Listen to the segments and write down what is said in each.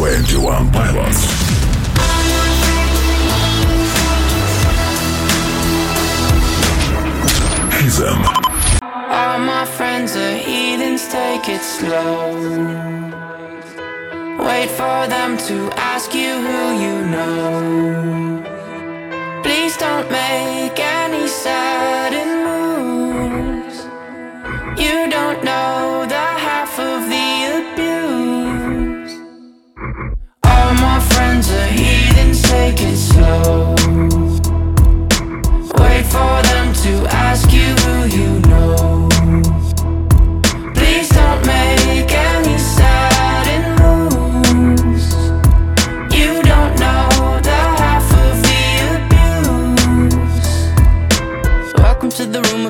21 Pilots. Them. Um, All my friends are heathens, take it slow. Wait for them to ask you who you know.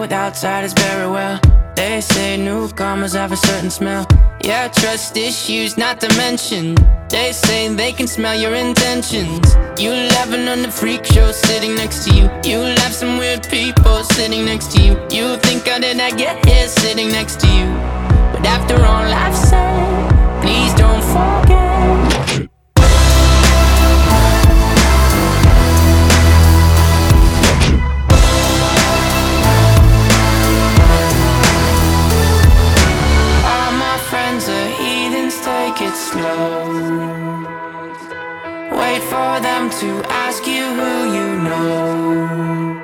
with outsiders very well. They say newcomers have a certain smell. Yeah, trust issues, not to mention. They say they can smell your intentions. You laughing on the freak show sitting next to you. You laugh some weird people sitting next to you. You think I get here sitting next to you? Wait for them to ask you who you know.